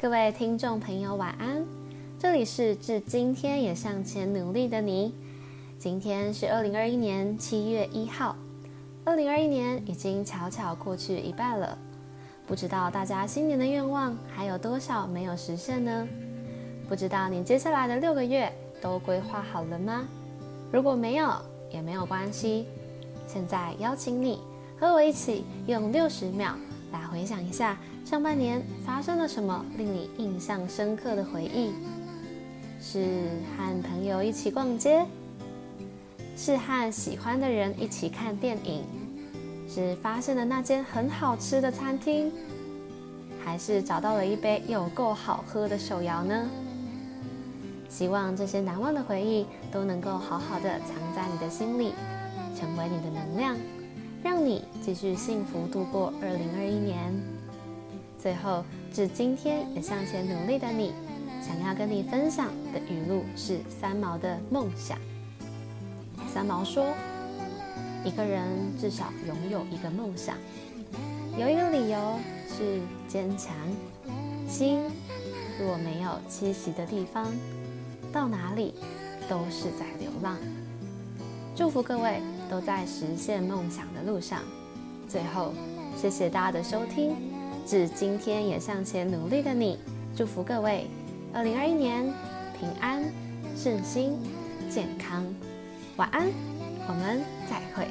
各位听众朋友，晚安！这里是至今天也向前努力的你。今天是二零二一年七月一号，二零二一年已经悄悄过去一半了。不知道大家新年的愿望还有多少没有实现呢？不知道你接下来的六个月都规划好了吗？如果没有，也没有关系。现在邀请你和我一起用六十秒来回想一下。上半年发生了什么令你印象深刻的回忆？是和朋友一起逛街，是和喜欢的人一起看电影，是发现了那间很好吃的餐厅，还是找到了一杯有够好喝的手摇呢？希望这些难忘的回忆都能够好好的藏在你的心里，成为你的能量，让你继续幸福度过二零二一年。最后，致今天也向前努力的你，想要跟你分享的语录是三毛的梦想。三毛说：“一个人至少拥有一个梦想，有一个理由是坚强。心若没有栖息的地方，到哪里都是在流浪。”祝福各位都在实现梦想的路上。最后，谢谢大家的收听。致今天也向前努力的你，祝福各位，二零二一年平安、顺心、健康。晚安，我们再会。